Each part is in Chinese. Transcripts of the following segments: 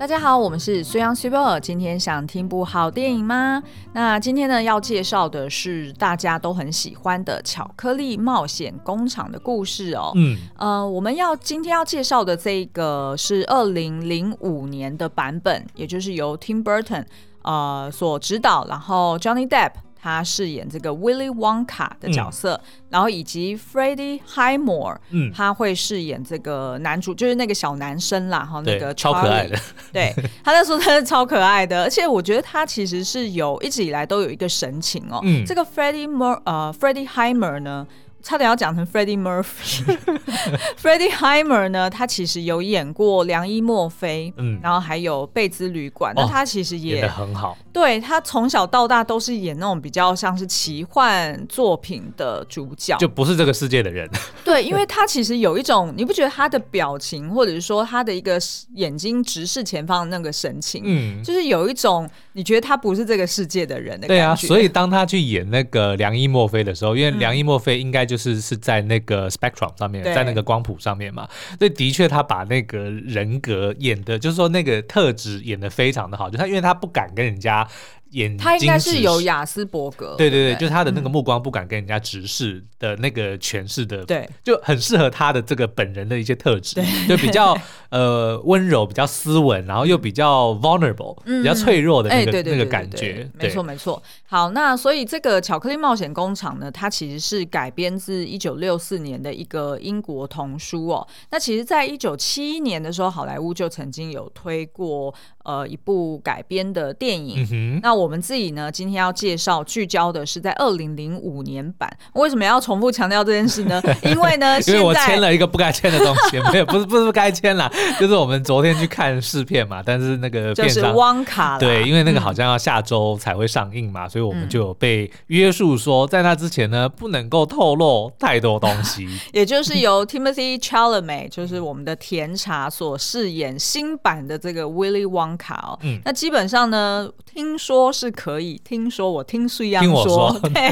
大家好，我们是苏阳 Super。今天想听部好电影吗？那今天呢，要介绍的是大家都很喜欢的《巧克力冒险工厂》的故事哦。嗯，呃，我们要今天要介绍的这个是二零零五年的版本，也就是由 Tim Burton 呃所指导，然后 Johnny Depp。他饰演这个 Willy Wonka 的角色，嗯、然后以及 Freddie Highmore，嗯，他会饰演这个男主，就是那个小男生啦，哈，那个超可爱的，对，他在说他是超可爱的，而且我觉得他其实是有一直以来都有一个神情哦，嗯，这个 Freddie Mer 呃 Freddie Highmore 呢。差点要讲成 Freddie Murphy，Freddie Highmore 呢，他其实有演过《良医墨菲》，嗯，然后还有《贝兹旅馆》，那他其实也演得很好。对，他从小到大都是演那种比较像是奇幻作品的主角，就不是这个世界的人。对，因为他其实有一种，你不觉得他的表情，或者是说他的一个眼睛直视前方的那个神情，嗯，就是有一种你觉得他不是这个世界的人的感觉。对啊，所以当他去演那个良医墨菲的时候，因为良医墨菲应该。就是是在那个 spectrum 上面，在那个光谱上面嘛，所以的确他把那个人格演的，就是说那个特质演的非常的好，就他因为他不敢跟人家。啊，眼他应该是有雅斯伯格，对对对，对就是他的那个目光不敢跟人家直视的那个诠释的，对，就很适合他的这个本人的一些特质，对。就比较 呃温柔，比较斯文，然后又比较 vulnerable，、嗯、比较脆弱的那个那个感觉，没错没错。好，那所以这个巧克力冒险工厂呢，它其实是改编自一九六四年的一个英国童书哦。那其实，在一九七一年的时候，好莱坞就曾经有推过呃一部改编的电影，那。我们自己呢，今天要介绍聚焦的是在二零零五年版。为什么要重复强调这件事呢？因为呢，因为我签了一个不该签的东西，没有，不是不是不该签啦，就是我们昨天去看试片嘛，但是那个就是汪卡，对，因为那个好像要下周才会上映嘛，嗯、所以我们就有被约束说，在那之前呢，不能够透露太多东西。也就是由 Timothy Chalamet，就是我们的甜茶所饰演新版的这个 Willy Wonka 哦。嗯，那基本上呢，听说。是可以听说，我听苏央说，说，对，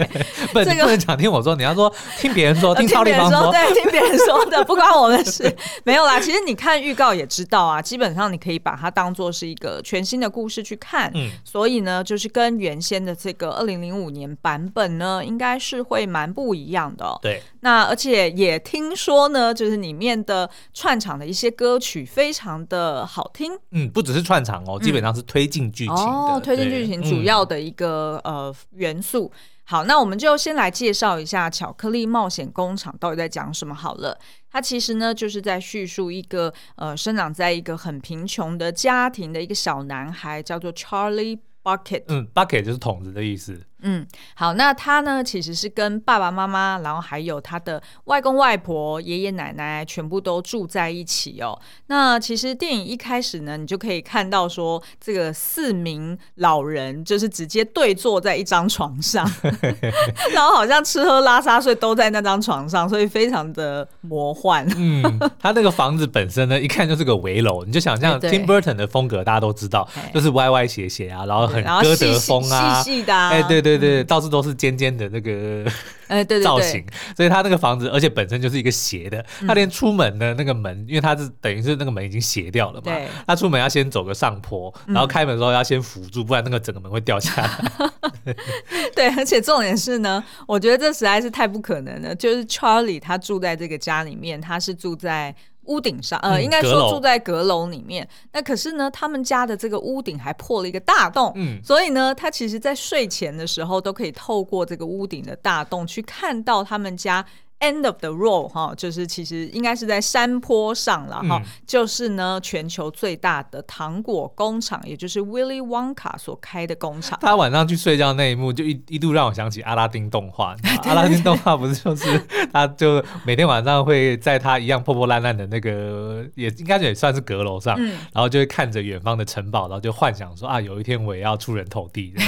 不，这个不能讲听我说，你要说听别人说，听超立方说，对，听别人 说的，不关我的事，没有啦。其实你看预告也知道啊，基本上你可以把它当做是一个全新的故事去看，嗯，所以呢，就是跟原先的这个二零零五年版本呢，应该是会蛮不一样的喔。对，那而且也听说呢，就是里面的串场的一些歌曲非常的好听，嗯，不只是串场哦，基本上是推进剧情的，哦，推进剧情。主要的一个、嗯、呃元素，好，那我们就先来介绍一下《巧克力冒险工厂》到底在讲什么好了。它其实呢，就是在叙述一个呃生长在一个很贫穷的家庭的一个小男孩，叫做 Charlie Bucket。嗯，Bucket 就是桶子的意思。嗯，好，那他呢，其实是跟爸爸妈妈，然后还有他的外公外婆、爷爷奶奶，全部都住在一起哦。那其实电影一开始呢，你就可以看到说，这个四名老人就是直接对坐在一张床上，然后好像吃喝拉撒睡都在那张床上，所以非常的魔幻。嗯，他那个房子本身呢，一看就是个围楼，你就想象 Tim Burton 的风格，大家都知道，就是歪歪斜斜啊，然后很歌德风啊，细细的、啊，哎，对对。对对，到处都是尖尖的那个哎，对造型，所以他那个房子，而且本身就是一个斜的，他连出门的那个门，因为他是等于是那个门已经斜掉了嘛，他出门要先走个上坡，然后开门的时候要先扶住，不然那个整个门会掉下来。对，而且重点是呢，我觉得这实在是太不可能了。就是 Charlie 他住在这个家里面，他是住在。屋顶上，呃，应该说住在阁楼里面。嗯、那可是呢，他们家的这个屋顶还破了一个大洞，嗯，所以呢，他其实在睡前的时候都可以透过这个屋顶的大洞去看到他们家。End of the road 哈，就是其实应该是在山坡上了哈，嗯、就是呢全球最大的糖果工厂，也就是 Willy Wonka 所开的工厂。他晚上去睡觉那一幕，就一一度让我想起阿拉丁动画。阿拉丁动画不是就是 他就每天晚上会在他一样破破烂烂的那个，也应该也算是阁楼上，嗯、然后就会看着远方的城堡，然后就幻想说啊，有一天我也要出人头地。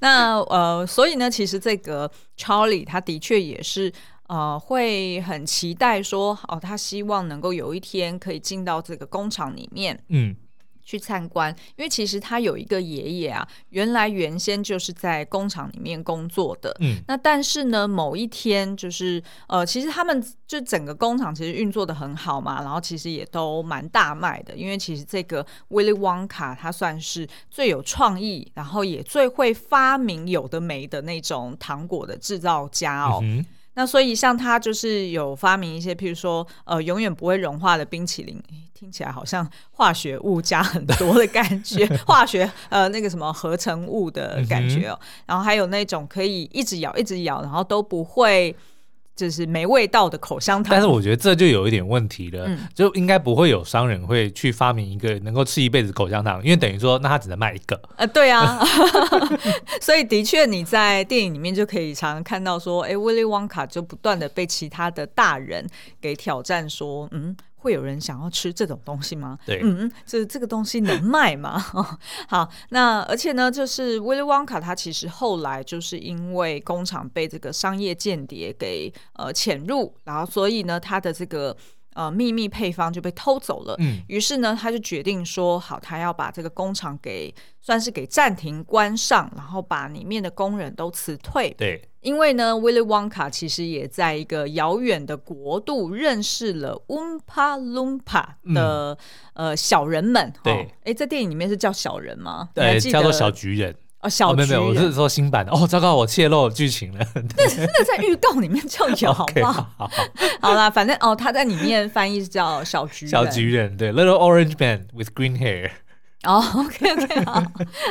那呃，所以呢，其实这个 Charlie 他的确也是呃，会很期待说，哦，他希望能够有一天可以进到这个工厂里面，嗯，去参观，因为其实他有一个爷爷啊，原来原先就是在工厂里面工作的。嗯，那但是呢，某一天就是呃，其实他们就整个工厂其实运作的很好嘛，然后其实也都蛮大卖的。因为其实这个 Willy Wonka 他算是最有创意，然后也最会发明有的没的那种糖果的制造家哦。嗯那所以像他就是有发明一些，譬如说呃永远不会融化的冰淇淋，听起来好像化学物加很多的感觉，化学呃那个什么合成物的感觉哦。然后还有那种可以一直咬一直咬，然后都不会。就是没味道的口香糖，但是我觉得这就有一点问题了，嗯、就应该不会有商人会去发明一个能够吃一辈子口香糖，因为等于说那他只能卖一个。呃，对啊，所以的确你在电影里面就可以常常看到说，哎，Willy Wonka 就不断的被其他的大人给挑战说，嗯。会有人想要吃这种东西吗？对，嗯，这这个东西能 卖吗？好，那而且呢，就是 Willy Wonka 他其实后来就是因为工厂被这个商业间谍给呃潜入，然后所以呢，他的这个。呃，秘密配方就被偷走了。嗯，于是呢，他就决定说，好，他要把这个工厂给算是给暂停关上，然后把里面的工人都辞退。对，因为呢，Willy Wonka 其实也在一个遥远的国度认识了 Oompa Loompa 的、嗯、呃小人们。对，哎，在电影里面是叫小人吗？对，叫做小橘人。哦，小没有没有，我是说新版的。哦，糟糕，我泄露剧情了。那那在预告里面就有，好不好？好，好，啦，反正哦，他在里面翻译是叫小橘人。小橘人，对，Little Orange Man with Green Hair。哦，OK OK，好，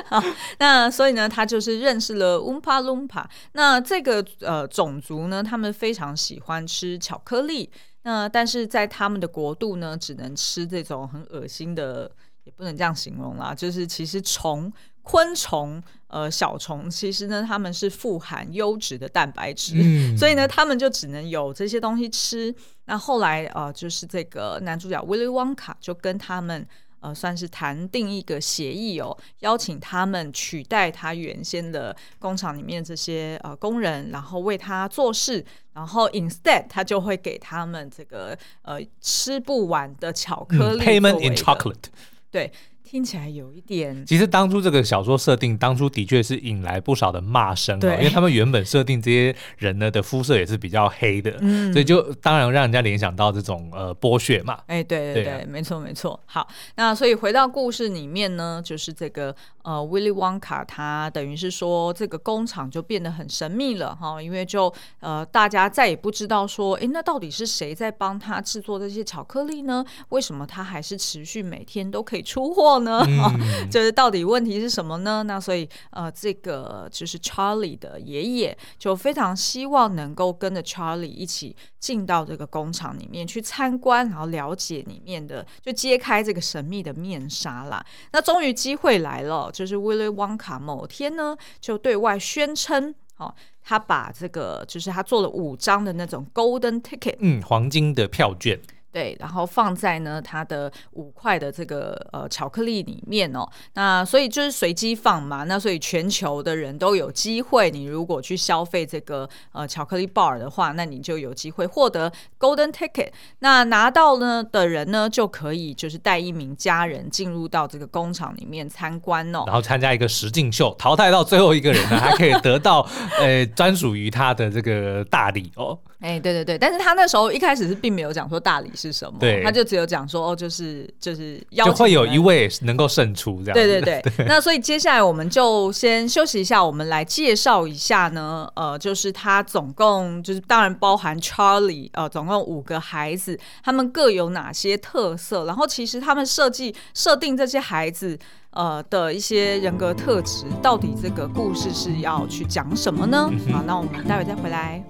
好。那所以呢，他就是认识了 Oompa Loompa。那这个呃种族呢，他们非常喜欢吃巧克力。那但是在他们的国度呢，只能吃这种很恶心的，也不能这样形容啦，就是其实虫。昆虫，呃，小虫，其实呢，他们是富含优质的蛋白质，嗯、所以呢，他们就只能有这些东西吃。那后来，呃，就是这个男主角 Willy Wonka 就跟他们，呃，算是谈定一个协议哦，邀请他们取代他原先的工厂里面这些呃工人，然后为他做事，然后 instead 他就会给他们这个呃吃不完的巧克力、嗯、，payment in chocolate，对。听起来有一点。其实当初这个小说设定，当初的确是引来不少的骂声哦，因为他们原本设定这些人呢的肤色也是比较黑的，嗯，所以就当然让人家联想到这种呃剥削嘛。哎，对对对，没错没错。好，那所以回到故事里面呢，就是这个呃，Willy Wonka 他等于是说这个工厂就变得很神秘了哈，因为就呃大家再也不知道说，哎，那到底是谁在帮他制作这些巧克力呢？为什么他还是持续每天都可以出货？呢，嗯、就是到底问题是什么呢？那所以呃，这个就是 Charlie 的爷爷就非常希望能够跟着 Charlie 一起进到这个工厂里面去参观，然后了解里面的，就揭开这个神秘的面纱啦。那终于机会来了，就是 Willy Wonka 某天呢就对外宣称，哦，他把这个就是他做了五张的那种 Golden Ticket，嗯，黄金的票券。对，然后放在呢它的五块的这个呃巧克力里面哦，那所以就是随机放嘛，那所以全球的人都有机会，你如果去消费这个呃巧克力 bar 的话，那你就有机会获得 golden ticket。那拿到呢的人呢，就可以就是带一名家人进入到这个工厂里面参观哦，然后参加一个实境秀，淘汰到最后一个人呢，还可以得到 呃专属于他的这个大礼哦。哎，对对对，但是他那时候一开始是并没有讲说大理是什么，对，他就只有讲说哦，就是就是要就会有一位能够胜出这样。对对对，对那所以接下来我们就先休息一下，我们来介绍一下呢，呃，就是他总共就是当然包含 Charlie，呃，总共五个孩子，他们各有哪些特色，然后其实他们设计设定这些孩子呃的一些人格特质，到底这个故事是要去讲什么呢？嗯、好，那我们待会再回来。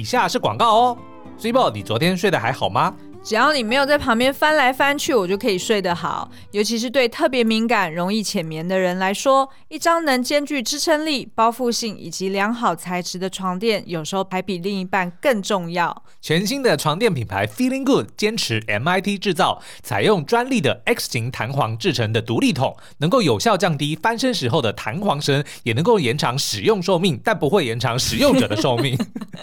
以下是广告哦，Cibo，你昨天睡得还好吗？只要你没有在旁边翻来翻去，我就可以睡得好。尤其是对特别敏感、容易浅眠的人来说，一张能兼具支撑力、包覆性以及良好材质的床垫，有时候还比另一半更重要。全新的床垫品牌 Feeling Good 坚持 MIT 制造，采用专利的 X 型弹簧制成的独立筒，能够有效降低翻身时候的弹簧声，也能够延长使用寿命，但不会延长使用者的寿命。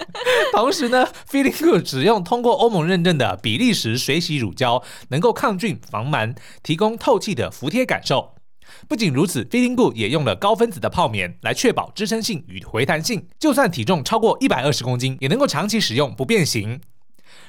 同时呢，Feeling Good 只用通过欧盟认证的比例。丽石水洗乳胶能够抗菌防螨，提供透气的服帖感受。不仅如此，Feeling Good 也用了高分子的泡棉来确保支撑性与回弹性，就算体重超过一百二十公斤，也能够长期使用不变形。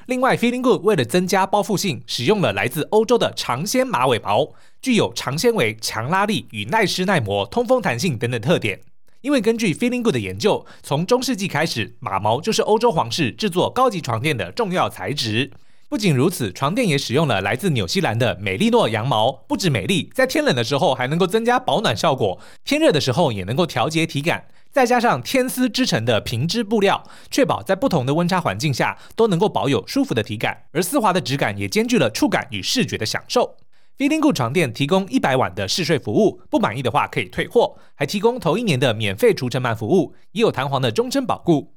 另外，Feeling Good 为了增加包覆性，使用了来自欧洲的长纤马尾毛，具有长纤维、强拉力与耐湿耐磨、通风弹性等等特点。因为根据 Feeling Good 的研究，从中世纪开始，马毛就是欧洲皇室制作高级床垫的重要材质。不仅如此，床垫也使用了来自纽西兰的美利诺羊毛，不止美丽，在天冷的时候还能够增加保暖效果，天热的时候也能够调节体感。再加上天丝织成的平织布料，确保在不同的温差环境下都能够保有舒服的体感，而丝滑的质感也兼具了触感与视觉的享受。Feeling Good 床垫提供一百晚的试睡服务，不满意的话可以退货，还提供头一年的免费除尘螨服务，也有弹簧的终身保固。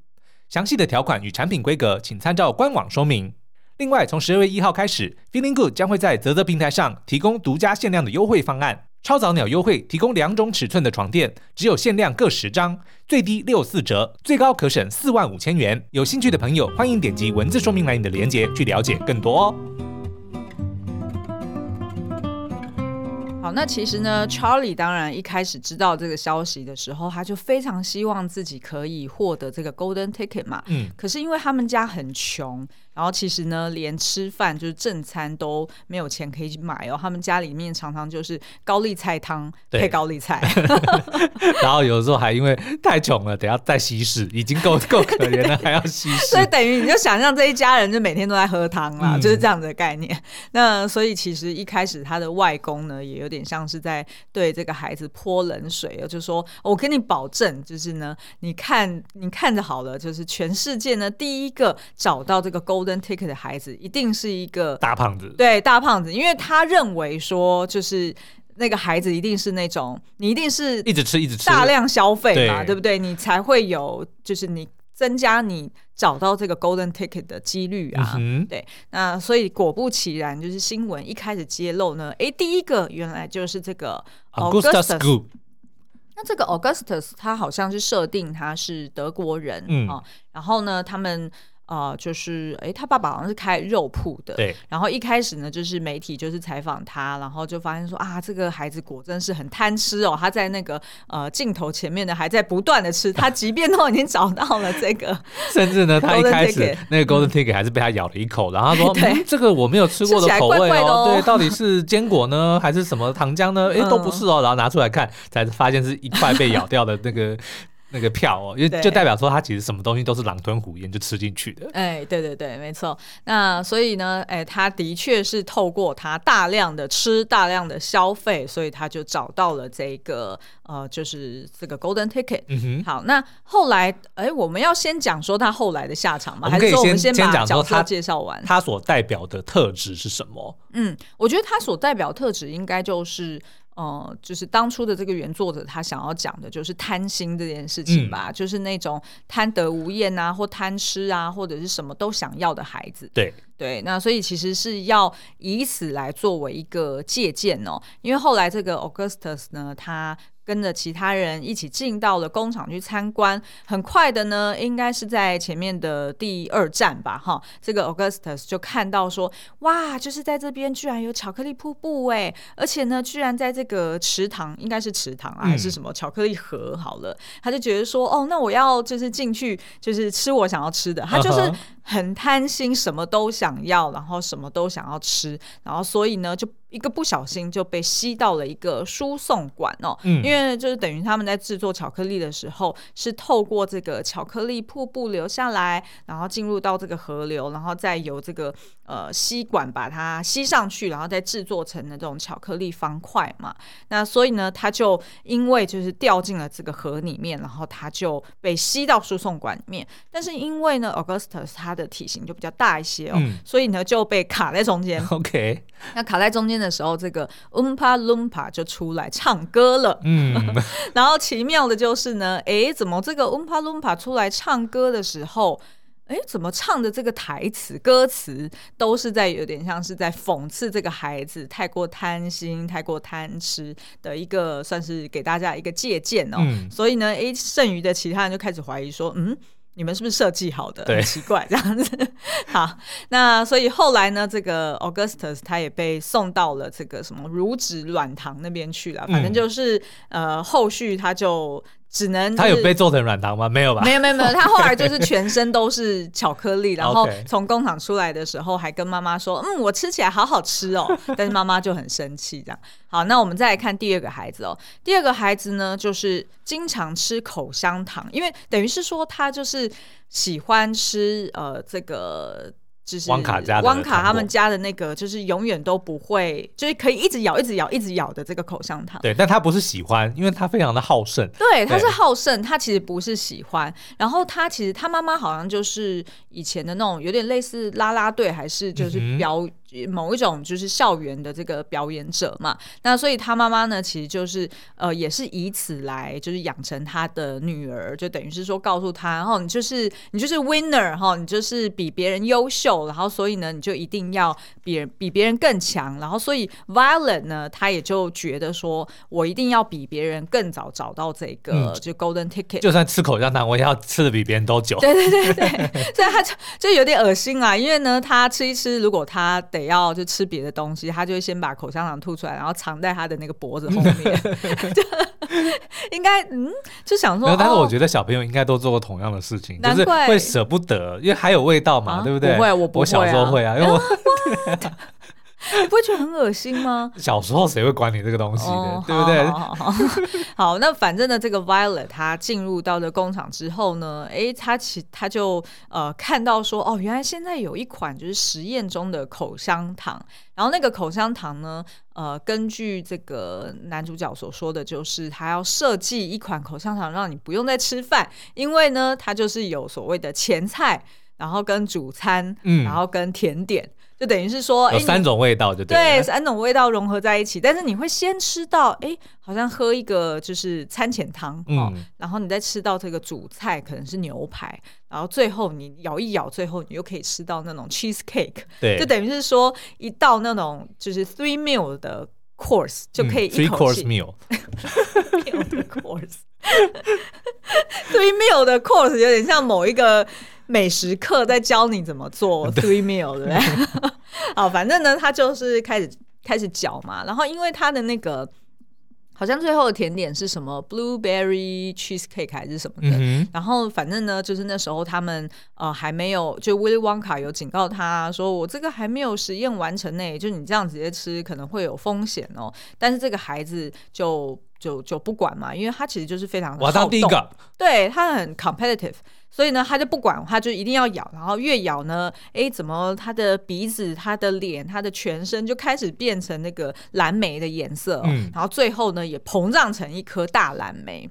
详细的条款与产品规格，请参照官网说明。另外，从十二月一号开始，Feeling Good 将会在泽泽平台上提供独家限量的优惠方案，超早鸟优惠，提供两种尺寸的床垫，只有限量各十张，最低六四折，最高可省四万五千元。有兴趣的朋友，欢迎点击文字说明栏里的链接去了解更多哦。好，那其实呢，Charlie 当然一开始知道这个消息的时候，他就非常希望自己可以获得这个 Golden Ticket 嘛。嗯。可是因为他们家很穷。然后其实呢，连吃饭就是正餐都没有钱可以买哦。他们家里面常常就是高丽菜汤配高丽菜，然后有的时候还因为太穷了，等下再稀释，已经够够可怜了，还要稀释。所以等于你就想象这一家人就每天都在喝汤啦，嗯、就是这样的概念。那所以其实一开始他的外公呢，也有点像是在对这个孩子泼冷水哦，就说我跟你保证，就是呢，你看你看着好了，就是全世界呢第一个找到这个 Golden Golden Ticket 的孩子一定是一个大胖子，对，大胖子，因为他认为说，就是那个孩子一定是那种，你一定是一直吃一直吃，大量消费嘛，对不对？你才会有，就是你增加你找到这个 Golden Ticket 的几率啊，嗯、对。那所以果不其然，就是新闻一开始揭露呢，哎，第一个原来就是这个 Augustus。那这个 Augustus 他好像是设定他是德国人、嗯、啊，然后呢，他们。啊、呃，就是哎，他爸爸好像是开肉铺的，对。然后一开始呢，就是媒体就是采访他，然后就发现说啊，这个孩子果真是很贪吃哦。他在那个呃镜头前面呢，还在不断的吃。他即便都已经找到了这个，甚至呢，他一开始那个 Golden Ticket 还是被他咬了一口，嗯、然后他说：“ 对、嗯，这个我没有吃过的口味哦，怪怪哦对，到底是坚果呢，还是什么糖浆呢？哎，都不是哦。”然后拿出来看，才发现是一块被咬掉的那个。那个票哦，因为就代表说他其实什么东西都是狼吞虎咽就吃进去的。哎，对对对，没错。那所以呢，哎，他的确是透过他大量的吃、大量的消费，所以他就找到了这个呃，就是这个 Golden Ticket。嗯哼。好，那后来，哎，我们要先讲说他后来的下场吗？还是说我们先把角色介绍完？他所代表的特质是什么？嗯，我觉得他所代表特质应该就是。呃，就是当初的这个原作者他想要讲的就是贪心这件事情吧，嗯、就是那种贪得无厌啊，或贪吃啊，或者是什么都想要的孩子。对对，那所以其实是要以此来作为一个借鉴哦，因为后来这个 Augustus 呢，他。跟着其他人一起进到了工厂去参观，很快的呢，应该是在前面的第二站吧，哈，这个 Augustus 就看到说，哇，就是在这边居然有巧克力瀑布哎，而且呢，居然在这个池塘，应该是池塘啊，还是什么巧克力河？好了，他就觉得说，哦，那我要就是进去，就是吃我想要吃的，他就是很贪心，什么都想要，然后什么都想要吃，然后所以呢，就。一个不小心就被吸到了一个输送管哦，嗯，因为就是等于他们在制作巧克力的时候，是透过这个巧克力瀑布流下来，然后进入到这个河流，然后再由这个呃吸管把它吸上去，然后再制作成的这种巧克力方块嘛。那所以呢，它就因为就是掉进了这个河里面，然后它就被吸到输送管里面。但是因为呢，Augustus 他的体型就比较大一些哦，嗯，所以呢就被卡在中间。OK，那卡在中间的时候，这个 Oompa Loompa 就出来唱歌了。嗯，然后奇妙的就是呢，哎，怎么这个 Oompa Loompa 出来唱歌的时候，哎，怎么唱的这个台词歌词都是在有点像是在讽刺这个孩子太过贪心、太过贪吃的一个，算是给大家一个借鉴哦。嗯，所以呢，哎，剩余的其他人就开始怀疑说，嗯。你们是不是设计好的？很奇怪这样子。好，那所以后来呢，这个 Augustus 他也被送到了这个什么乳脂软糖那边去了。反正就是、嗯、呃，后续他就。只能、就是、他有被做成软糖吗？没有吧？没有没有没有，他后来就是全身都是巧克力，然后 从工厂出来的时候还跟妈妈说：“嗯，我吃起来好好吃哦。”但是妈妈就很生气，这样。好，那我们再来看第二个孩子哦。第二个孩子呢，就是经常吃口香糖，因为等于是说他就是喜欢吃呃这个。就是汪卡家的汪卡他们家的那个，就是永远都不会，就是可以一直咬、一直咬、一直咬的这个口香糖。对，但他不是喜欢，因为他非常的好胜。对，他是好胜，他其实不是喜欢。然后他其实他妈妈好像就是以前的那种，有点类似啦啦队，还是就是表。嗯某一种就是校园的这个表演者嘛，那所以他妈妈呢，其实就是呃，也是以此来就是养成他的女儿，就等于是说告诉他，然后你就是你就是 winner 哈，你就是比别人优秀，然后所以呢，你就一定要比人比别人更强，然后所以 Violet 呢，他也就觉得说我一定要比别人更早找到这个、嗯、就 Golden Ticket，就算吃口香糖，我也要吃的比别人都久。对对对对，所以他就就有点恶心啊，因为呢，他吃一吃，如果他得。要就吃别的东西，他就会先把口香糖吐出来，然后藏在他的那个脖子后面。应该嗯，就想说，但是我觉得小朋友应该都做过同样的事情，就是会舍不得，因为还有味道嘛，啊、对不对？不会，我不会、啊、我小时候会啊，因为我。你不会觉得很恶心吗？小时候谁会管你这个东西的，oh, 对不对？好，好，好，好，好，那反正呢，这个 Violet 他进入到这工厂之后呢，哎，他其他就呃看到说，哦，原来现在有一款就是实验中的口香糖，然后那个口香糖呢，呃，根据这个男主角所说的就是他要设计一款口香糖，让你不用再吃饭，因为呢，它就是有所谓的前菜，然后跟主餐，嗯，然后跟甜点。就等于是说，有三种味道就对，对，三种味道融合在一起。但是你会先吃到，哎，好像喝一个就是餐前汤，嗯，然后你再吃到这个主菜，可能是牛排，然后最后你咬一咬，最后你又可以吃到那种 cheese cake，对，就等于是说一道那种就是 three meal 的 course 就可以一口气。three course course，three meal 的 course 有点像某一个。美食课在教你怎么做 three meal，对不对？好，反正呢，他就是开始开始搅嘛，然后因为他的那个好像最后的甜点是什么 blueberry cheesecake 还是什么的，嗯、然后反正呢，就是那时候他们呃还没有，就 Willy Wonka 有警告他说，我这个还没有实验完成呢，就你这样直接吃可能会有风险哦。但是这个孩子就就就不管嘛，因为他其实就是非常我当第一个，对，他很 competitive。所以呢，他就不管，他就一定要咬，然后越咬呢，哎，怎么他的鼻子、他的脸、他的全身就开始变成那个蓝莓的颜色，哦，嗯，然后最后呢，也膨胀成一颗大蓝莓。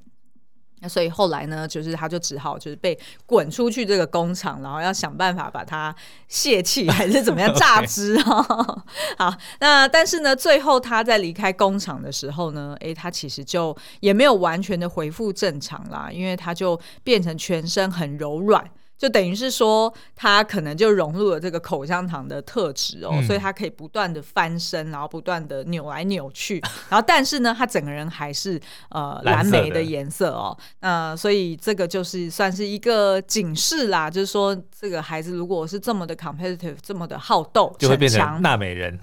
那所以后来呢，就是他就只好就是被滚出去这个工厂，然后要想办法把它泄气还是怎么样 榨汁啊。好，那但是呢，最后他在离开工厂的时候呢，诶，他其实就也没有完全的恢复正常啦，因为他就变成全身很柔软。就等于是说，他可能就融入了这个口香糖的特质哦，嗯、所以他可以不断的翻身，然后不断的扭来扭去，然后但是呢，他整个人还是呃蓝莓的颜色哦。那、呃、所以这个就是算是一个警示啦，就是说这个孩子如果是这么的 competitive，这么的好斗，就会变成纳美人。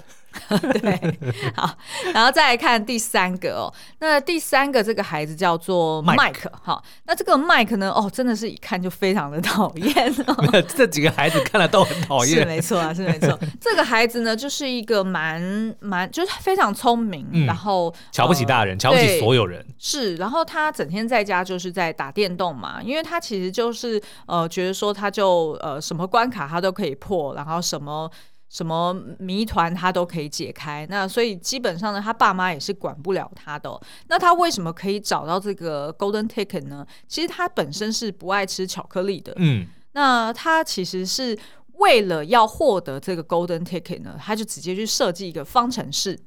对，好，然后再来看第三个哦。那第三个这个孩子叫做 Mike，好，那这个 Mike 呢，哦，真的是一看就非常的讨厌哦。这几个孩子看了都很讨厌，是没错啊，是没错。这个孩子呢，就是一个蛮蛮，就是非常聪明，嗯、然后瞧不起大人，呃、瞧不起所有人。是，然后他整天在家就是在打电动嘛，因为他其实就是呃，觉得说他就呃，什么关卡他都可以破，然后什么。什么谜团他都可以解开，那所以基本上呢，他爸妈也是管不了他的哦。那他为什么可以找到这个 Golden Ticket 呢？其实他本身是不爱吃巧克力的，嗯，那他其实是为了要获得这个 Golden Ticket 呢，他就直接去设计一个方程式。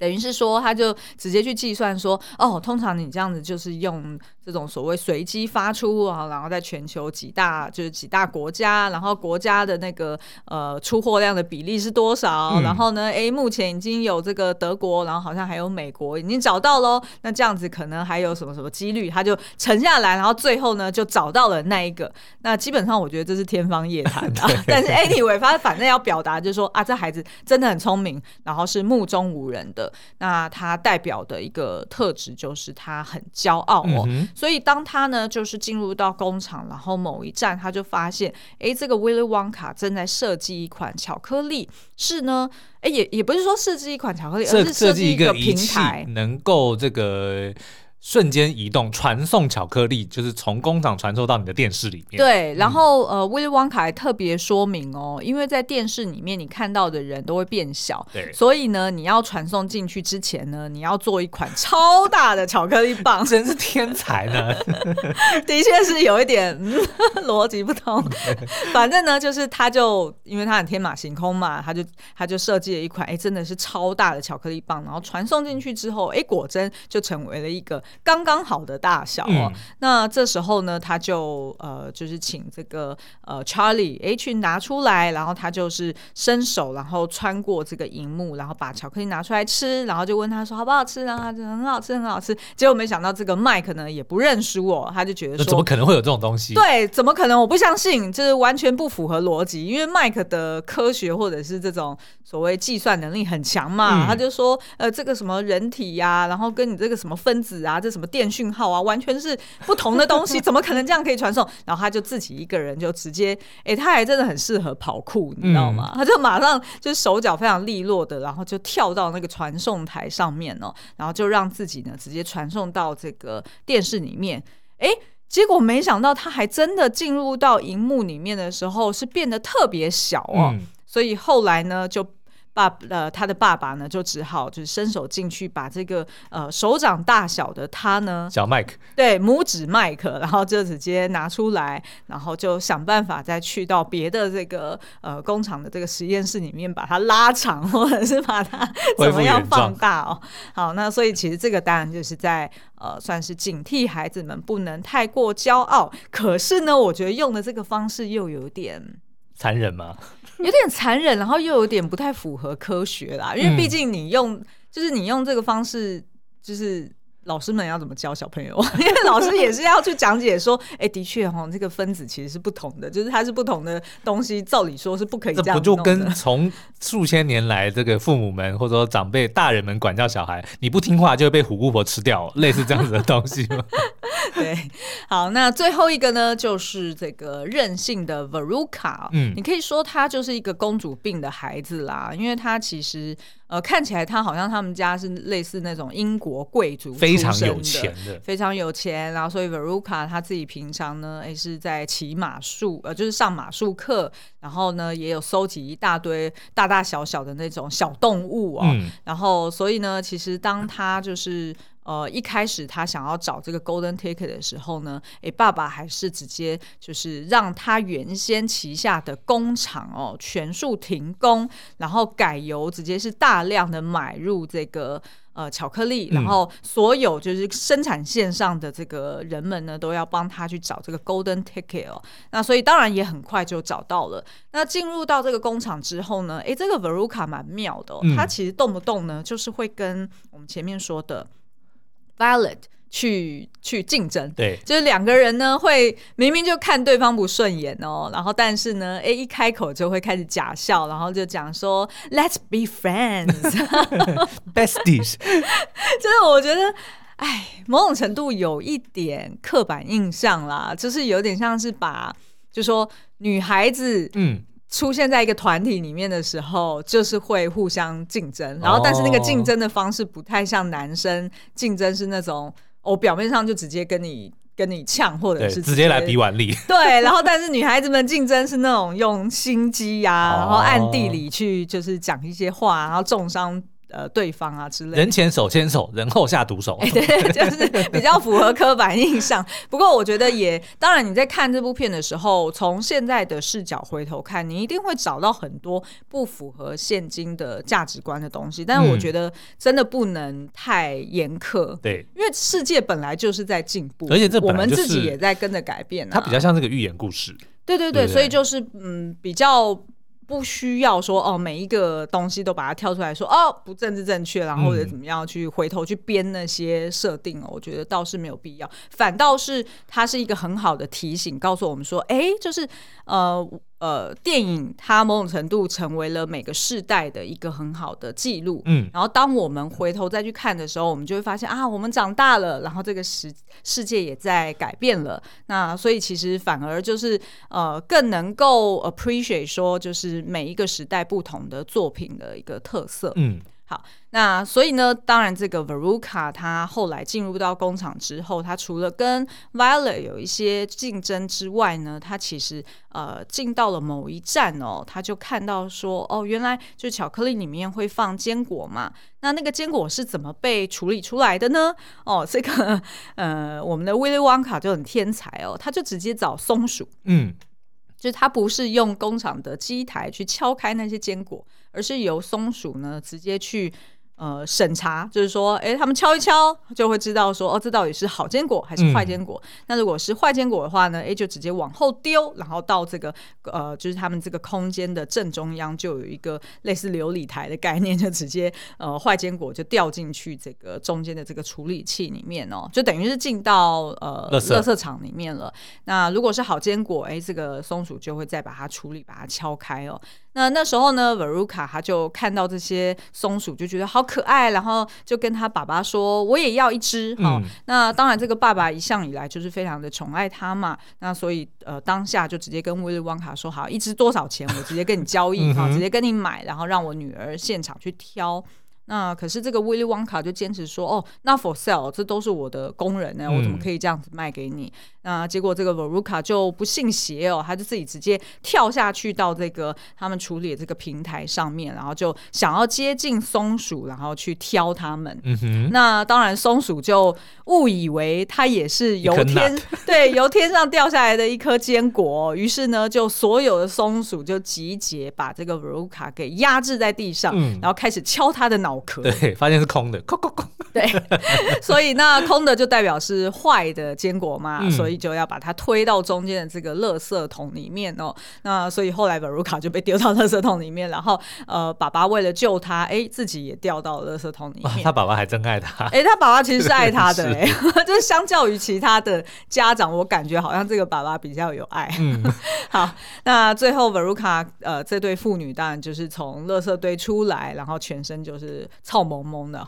等于是说，他就直接去计算说，哦，通常你这样子就是用这种所谓随机发出啊，然后在全球几大就是几大国家，然后国家的那个呃出货量的比例是多少？嗯、然后呢，诶，目前已经有这个德国，然后好像还有美国已经找到喽。那这样子可能还有什么什么几率？他就沉下来，然后最后呢就找到了那一个。那基本上我觉得这是天方夜谭啊。但是 anyway，他反正要表达就是说啊，这孩子真的很聪明，然后是目中无人的。那他代表的一个特质就是他很骄傲哦，嗯、所以当他呢就是进入到工厂，然后某一站他就发现，哎，这个 Willy Wonka 正在设计一款巧克力，是呢，哎，也也不是说设计一款巧克力，而是设计一个平台，能够这个。瞬间移动传送巧克力，就是从工厂传送到你的电视里面。对，然后、嗯、呃，威利旺卡还特别说明哦，因为在电视里面你看到的人都会变小，对，所以呢，你要传送进去之前呢，你要做一款超大的巧克力棒，真是天才呢。的确是有一点、嗯、逻辑不通，反正呢，就是他就因为他很天马行空嘛，他就他就设计了一款，哎，真的是超大的巧克力棒，然后传送进去之后，哎，果真就成为了一个。刚刚好的大小哦，嗯、那这时候呢，他就呃，就是请这个呃，Charlie 哎去拿出来，然后他就是伸手，然后穿过这个荧幕，然后把巧克力拿出来吃，然后就问他说好不好吃，然后他就很好吃，很好吃。结果没想到这个 Mike 呢也不认输哦，他就觉得说怎么可能会有这种东西？对，怎么可能？我不相信，就是完全不符合逻辑，因为 Mike 的科学或者是这种所谓计算能力很强嘛，嗯、他就说呃，这个什么人体呀、啊，然后跟你这个什么分子啊。这什么电讯号啊，完全是不同的东西，怎么可能这样可以传送？然后他就自己一个人就直接，哎，他还真的很适合跑酷，你知道吗？嗯、他就马上就手脚非常利落的，然后就跳到那个传送台上面哦，然后就让自己呢直接传送到这个电视里面。哎，结果没想到他还真的进入到荧幕里面的时候是变得特别小哦，嗯、所以后来呢就。爸呃，他的爸爸呢，就只好就是伸手进去，把这个呃手掌大小的他呢，小麦克，对，拇指麦克，然后就直接拿出来，然后就想办法再去到别的这个呃工厂的这个实验室里面把它拉长，或者是把它怎么样放大哦。好，那所以其实这个当然就是在呃算是警惕孩子们不能太过骄傲，可是呢，我觉得用的这个方式又有点残忍吗？有点残忍，然后又有点不太符合科学啦。因为毕竟你用，嗯、就是你用这个方式，就是老师们要怎么教小朋友？因为老师也是要去讲解说，哎、欸，的确哈，这个分子其实是不同的，就是它是不同的东西，照理说是不可以这样。这不就跟从数千年来这个父母们或者说长辈大人们管教小孩，你不听话就会被虎姑婆吃掉，类似这样子的东西吗？对，好，那最后一个呢，就是这个任性的 Veruca，嗯，你可以说他就是一个公主病的孩子啦，因为他其实呃看起来他好像他们家是类似那种英国贵族，非常有钱的，非常有钱，然后所以 Veruca 他自己平常呢，诶是在骑马术，呃，就是上马术课，然后呢也有收集一大堆大大小小的那种小动物哦，嗯、然后所以呢，其实当他就是。呃，一开始他想要找这个 Golden Ticket 的时候呢，诶，爸爸还是直接就是让他原先旗下的工厂哦全数停工，然后改由直接是大量的买入这个呃巧克力，然后所有就是生产线上的这个人们呢都要帮他去找这个 Golden Ticket 哦。那所以当然也很快就找到了。那进入到这个工厂之后呢，诶，这个 Veruca 蛮妙的哦，他其实动不动呢就是会跟我们前面说的。Violet 去去竞争，对，就是两个人呢会明明就看对方不顺眼哦，然后但是呢，哎，一开口就会开始假笑，然后就讲说 Let's be friends，besties，就是我觉得，哎，某种程度有一点刻板印象啦，就是有点像是把，就说女孩子，嗯。出现在一个团体里面的时候，就是会互相竞争，然后但是那个竞争的方式不太像男生竞争，是那种我、哦、表面上就直接跟你跟你呛，或者是直接，来比腕力。对，然后但是女孩子们竞争是那种用心机呀、啊，然后暗地里去就是讲一些话，然后重伤呃对方啊之类的。人前手牵手，人后下毒手。哎，对，就是比较符合刻板印象。不过我觉得也，当然你在看这部片的时候，从现在的视角回头看，你一定会找到很多不符合现今的价值观的东西。但是我觉得真的不能太严苛，对，因为世界本来就是在进步，而且这我们自己也在跟着改变。它比较像这个寓言故事。对对对，所以就是嗯，比较不需要说哦，每一个东西都把它挑出来说哦，不政治正确，然后或者怎么样去回头去编那些设定哦，我觉得倒是没有必要，反倒是它是一个很好的提醒，告诉我们说，哎，就是呃。呃，电影它某种程度成为了每个世代的一个很好的记录。嗯，然后当我们回头再去看的时候，我们就会发现啊，我们长大了，然后这个世世界也在改变了。那所以其实反而就是呃，更能够 appreciate 说，就是每一个时代不同的作品的一个特色。嗯。好，那所以呢，当然这个 Veruca 他后来进入到工厂之后，他除了跟 Violet 有一些竞争之外呢，他其实呃进到了某一站哦，他就看到说哦，原来就是巧克力里面会放坚果嘛，那那个坚果是怎么被处理出来的呢？哦，这个呃，我们的 Willy Wonka 就很天才哦，他就直接找松鼠，嗯。就是他不是用工厂的机台去敲开那些坚果，而是由松鼠呢直接去。呃，审查就是说，哎，他们敲一敲就会知道说，哦，这到底是好坚果还是坏坚果？嗯、那如果是坏坚果的话呢，哎，就直接往后丢，然后到这个呃，就是他们这个空间的正中央就有一个类似琉璃台的概念，就直接呃，坏坚果就掉进去这个中间的这个处理器里面哦，就等于是进到呃，垃圾，垃圾场里面了。那如果是好坚果，哎，这个松鼠就会再把它处理，把它敲开哦。那那时候呢，Veruca 他就看到这些松鼠，就觉得好可爱，然后就跟他爸爸说：“我也要一只。嗯”好，那当然，这个爸爸一向以来就是非常的宠爱他嘛。那所以呃，当下就直接跟威利旺卡说：“好，一只多少钱？我直接跟你交易，哈，直接跟你买，然后让我女儿现场去挑。”那可是这个威利旺卡就坚持说：“哦，那 for sale，这都是我的工人呢，我怎么可以这样子卖给你？”那结果这个 Veruca 就不信邪哦，他就自己直接跳下去到这个他们处理的这个平台上面，然后就想要接近松鼠，然后去挑他们。嗯哼。那当然，松鼠就误以为它也是由天 对由天上掉下来的一颗坚果，于是呢，就所有的松鼠就集结，把这个 Veruca 给压制在地上，嗯、然后开始敲他的脑壳。对，发现是空的，空空空。对，所以那空的就代表是坏的坚果嘛，嗯、所以。就要把它推到中间的这个垃圾桶里面哦。那所以后来 Veruca 就被丢到垃圾桶里面，然后呃，爸爸为了救他，哎，自己也掉到了垃圾桶里面。他爸爸还真爱他。哎，他爸爸其实是爱他的，哎，就是相较于其他的家长，我感觉好像这个爸爸比较有爱。嗯，好，那最后 Veruca 呃，这对父女当然就是从垃圾堆出来，然后全身就是臭蒙蒙的哈。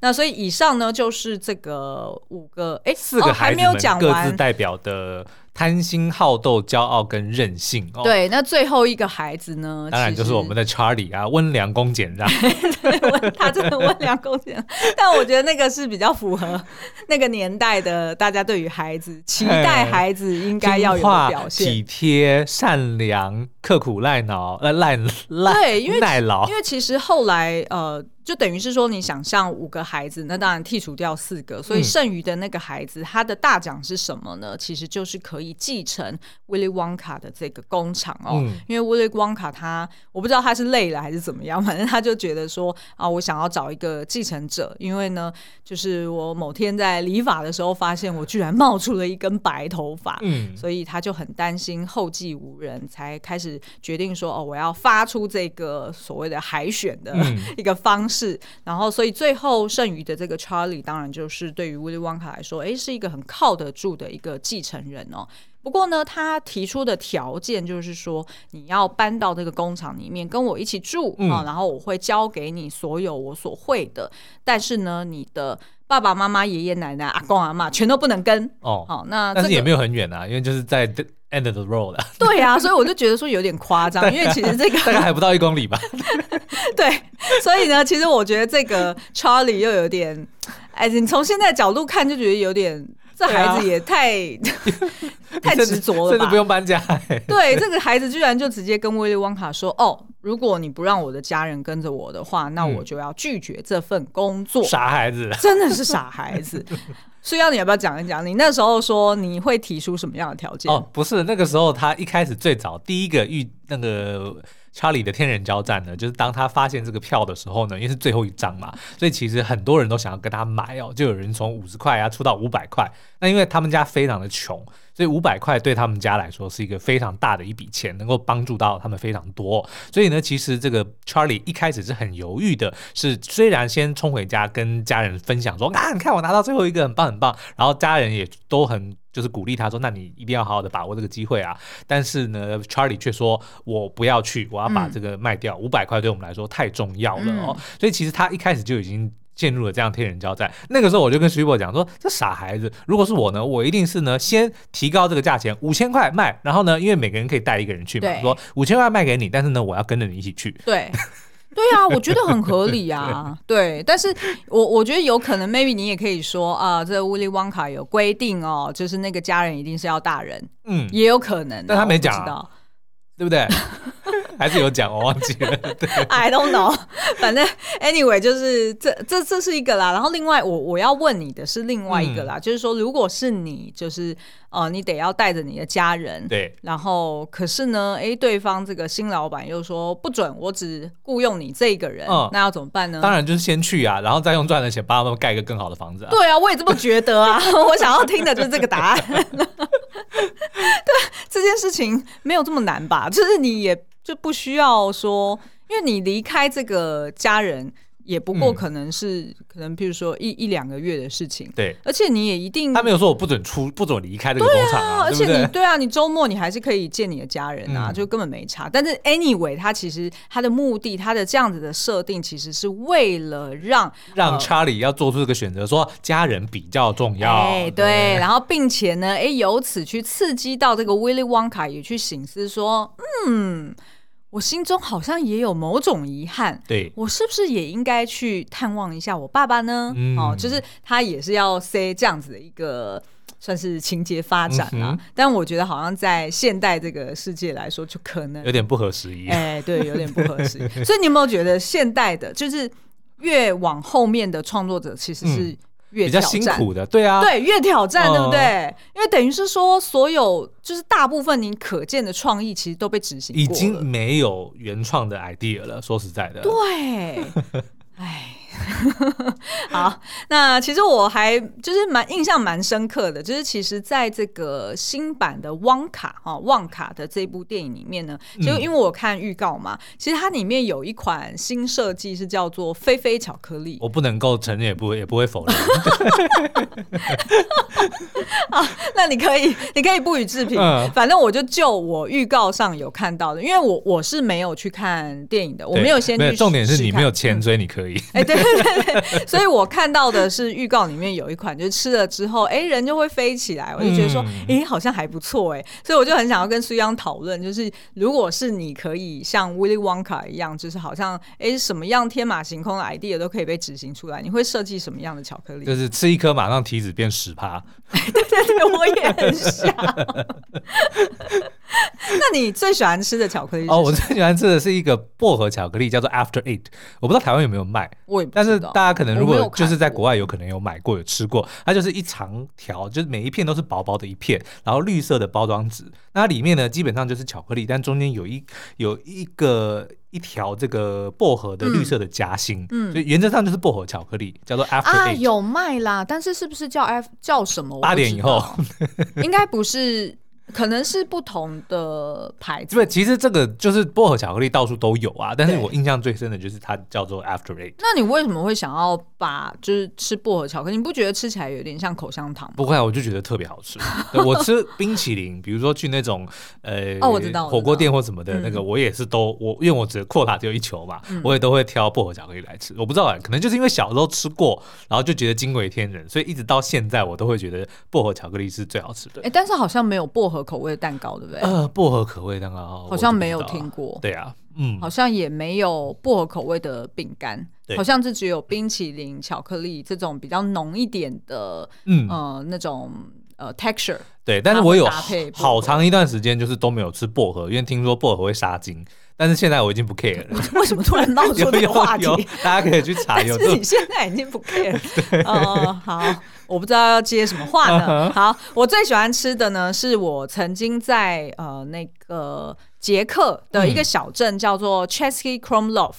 那所以以上呢，就是这个五个哎，四个孩子们各自代表。的贪心、好斗、骄傲跟任性哦。对，那最后一个孩子呢？当然就是我们的 Charlie 啊，温良恭俭让。对，他真的温良恭俭让。但我觉得那个是比较符合那个年代的大家对于孩子期待，孩子应该要有的表现：体贴、善良、刻苦耐劳、呃耐耐对，因为耐劳。因为其实后来呃。就等于是说，你想象五个孩子，那当然剔除掉四个，所以剩余的那个孩子，他的大奖是什么呢？其实就是可以继承 Willy Wonka 的这个工厂哦。因为 Willy Wonka 他，我不知道他是累了还是怎么样，反正他就觉得说啊，我想要找一个继承者，因为呢，就是我某天在理发的时候发现我居然冒出了一根白头发，嗯，所以他就很担心后继无人，才开始决定说哦，我要发出这个所谓的海选的 一个方式。是，然后所以最后剩余的这个 Charlie 当然就是对于 Willy Wonka 来说，哎，是一个很靠得住的一个继承人哦。不过呢，他提出的条件就是说，你要搬到这个工厂里面跟我一起住啊，嗯，然后我会教给你所有我所会的，但是呢，你的爸爸妈妈、爷爷奶奶、阿公阿妈全都不能跟哦。好，那但是也没有很远啊，因为就是在 end of the road。对啊，所以我就觉得说有点夸张，因为其实这个大概还不到一公里吧。对，所以呢，其实我觉得这个 Charlie 又有点，哎，你从现在角度看就觉得有点。这孩子也太、啊、太执着了吧？甚至不用搬家。对，这个孩子居然就直接跟威利旺卡说：“哦，如果你不让我的家人跟着我的话，那我就要拒绝这份工作。傻孩子，真的是傻孩子。所以要你要不要讲一讲？你那时候说你会提出什么样的条件？哦，不是，那个时候他一开始最早第一个遇那个。查理的天人交战呢，就是当他发现这个票的时候呢，因为是最后一张嘛，所以其实很多人都想要跟他买哦，就有人从五十块啊出到五百块。那因为他们家非常的穷，所以五百块对他们家来说是一个非常大的一笔钱，能够帮助到他们非常多。所以呢，其实这个 Charlie 一开始是很犹豫的，是虽然先冲回家跟家人分享说啊，你看我拿到最后一个，很棒很棒，然后家人也都很。就是鼓励他说：“那你一定要好好的把握这个机会啊！”但是呢，Charlie 却说：“我不要去，我要把这个卖掉。五百块对我们来说太重要了哦。嗯”所以其实他一开始就已经陷入了这样天人交战。那个时候我就跟 Super 讲说：“这傻孩子，如果是我呢，我一定是呢先提高这个价钱，五千块卖。然后呢，因为每个人可以带一个人去嘛，说五千块卖给你，但是呢，我要跟着你一起去。”对。对啊，我觉得很合理啊。对，但是我我觉得有可能，maybe 你也可以说啊，这 Willy Wonka 有规定哦，就是那个家人一定是要大人，嗯，也有可能，但他没讲啊，对不对？还是有讲，我忘记了。对，I don't know。反正 anyway 就是这这这是一个啦。然后另外我我要问你的是另外一个啦，嗯、就是说如果是你，就是呃你得要带着你的家人，对。然后可是呢，哎，对方这个新老板又说不准，我只雇佣你这个人，嗯、那要怎么办呢？当然就是先去啊，然后再用赚的钱帮他们盖一个更好的房子啊。对啊，我也这么觉得啊。我想要听的就是这个答案。对，这件事情没有这么难吧？就是你也。就不需要说，因为你离开这个家人。也不过可能是、嗯、可能，譬如说一一两个月的事情。对，而且你也一定，他没有说我不准出，不准离开这个工厂啊。而且你对啊，你周末你还是可以见你的家人啊，嗯、就根本没差。但是 anyway，他其实他的目的，他的这样子的设定，其实是为了让让查理要做出这个选择，说家人比较重要。哎，对，然后并且呢，哎，由此去刺激到这个 Willy Wonka 也去醒思说，嗯。我心中好像也有某种遗憾，对，我是不是也应该去探望一下我爸爸呢？嗯、哦，就是他也是要 say 这样子的一个算是情节发展啊。嗯、但我觉得好像在现代这个世界来说，就可能有点不合时宜。哎，对，有点不合时宜。所以你有没有觉得现代的，就是越往后面的创作者其实是、嗯？越比较辛苦的，对啊，对，越挑战，对不对？嗯、因为等于是说，所有就是大部分你可见的创意，其实都被执行，已经没有原创的 idea 了。说实在的，对，哎。好，那其实我还就是蛮印象蛮深刻的，就是其实在这个新版的旺卡哈旺卡的这部电影里面呢，就因为我看预告嘛，嗯、其实它里面有一款新设计是叫做菲菲巧克力，我不能够承认，也不会也不会否认。好，那你可以你可以不予置评，嗯、反正我就就我预告上有看到的，因为我我是没有去看电影的，我没有先去，重点是你没有钱，追你可以。哎、嗯，欸、对。对对对，所以我看到的是预告里面有一款，就是吃了之后，哎，人就会飞起来，我就觉得说，哎，好像还不错，哎，所以我就很想要跟苏央讨论，就是如果是你可以像 Willy Wonka 一样，就是好像哎什么样天马行空的 idea 都可以被执行出来，你会设计什么样的巧克力？就是吃一颗马上体脂变十趴。对对对，我也很想。那你最喜欢吃的巧克力？哦，我最喜欢吃的是一个薄荷巧克力，叫做 After Eight，我不知道台湾有没有卖。但是大家可能如果就是在国外有可能有买过有吃过，它就是一长条，就是每一片都是薄薄的一片，然后绿色的包装纸，那它里面呢基本上就是巧克力，但中间有一有一个一条这个薄荷的绿色的夹心，嗯，所以原则上就是薄荷巧克力，叫做 After Eight。啊，有卖啦，但是是不是叫 F 叫什么？八点以后，应该不是。可能是不同的牌子。对，其实这个就是薄荷巧克力到处都有啊，但是我印象最深的就是它叫做 After Eight。那你为什么会想要把就是吃薄荷巧克力？你不觉得吃起来有点像口香糖吗？不会啊，我就觉得特别好吃。我吃冰淇淋，比如说去那种呃哦，我知道，火锅店或什么的那个，我也是都我因为我只的 quota 只有一球嘛，我也都会挑薄荷巧克力来吃。我不知道啊，可能就是因为小时候吃过，然后就觉得惊为天人，所以一直到现在我都会觉得薄荷巧克力是最好吃的。哎，但是好像没有薄荷。口味的蛋糕对不对？呃，薄荷口味蛋糕好像没有听过。对啊，嗯，好像也没有薄荷口味的饼干，好像是只有冰淇淋、巧克力这种比较浓一点的，嗯呃那种呃 texture。对，但是我有好长一段时间就是都没有吃薄荷，因为听说薄荷会杀精。但是现在我已经不 care 了。为什么突然冒出这个话题？大家可以去查。有是你现在已经不 care 了。哦，好，我不知道要接什么话呢。好，我最喜欢吃的呢，是我曾经在呃那个捷克的一个小镇叫做 Český Krumlov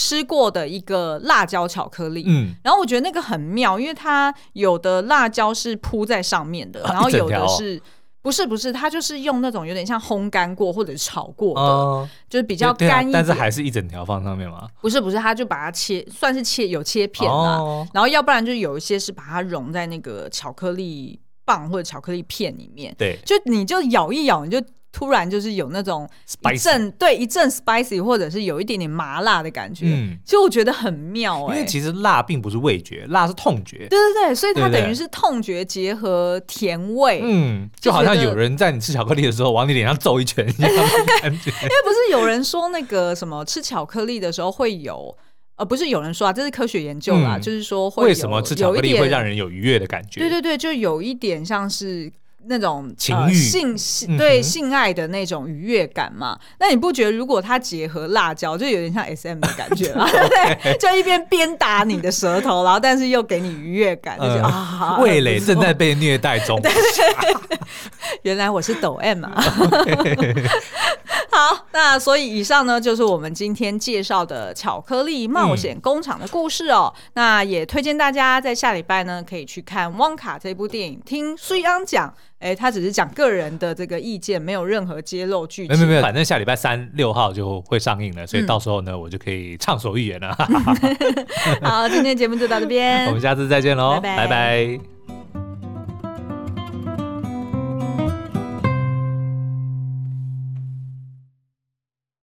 吃过的一个辣椒巧克力。嗯，然后我觉得那个很妙，因为它有的辣椒是铺在上面的，然后有的是。不是不是，它就是用那种有点像烘干过或者炒过的，呃、就是比较干一点，但是还是一整条放上面吗？不是不是，它就把它切，算是切有切片啊，哦、然后要不然就有一些是把它融在那个巧克力棒或者巧克力片里面，对，就你就咬一咬，你就。突然就是有那种一阵对一阵 spicy 或者是有一点点麻辣的感觉，嗯，其实我觉得很妙哎，因为其实辣并不是味觉，辣是痛觉，对对对，所以它等于是痛觉结合甜味，嗯，就好像有人在你吃巧克力的时候往你脸上揍一拳一样的感觉。因为不是有人说那个什么吃巧克力的时候会有，呃，不是有人说啊，这是科学研究啦，就是说会为什么吃巧克力会让人有愉悦的感觉？对对对，就有一点像是。那种情欲、呃、性性对性爱的那种愉悦感嘛？嗯、那你不觉得如果它结合辣椒，就有点像 SM 的感觉吗？对，就一边鞭打你的舌头，然后但是又给你愉悦感，就是、啊，味蕾正在被虐待中。对对对，原来我是抖 M 啊。好，那所以以上呢，就是我们今天介绍的巧克力冒险工厂的故事哦。嗯、那也推荐大家在下礼拜呢，可以去看《旺卡》这部电影，听苏央讲。哎，他只是讲个人的这个意见，没有任何揭露剧情。没有没有，反正下礼拜三六号就会上映了，所以到时候呢，嗯、我就可以畅所欲言了。好，今天节目就到这边，我们下次再见喽，拜拜。拜拜。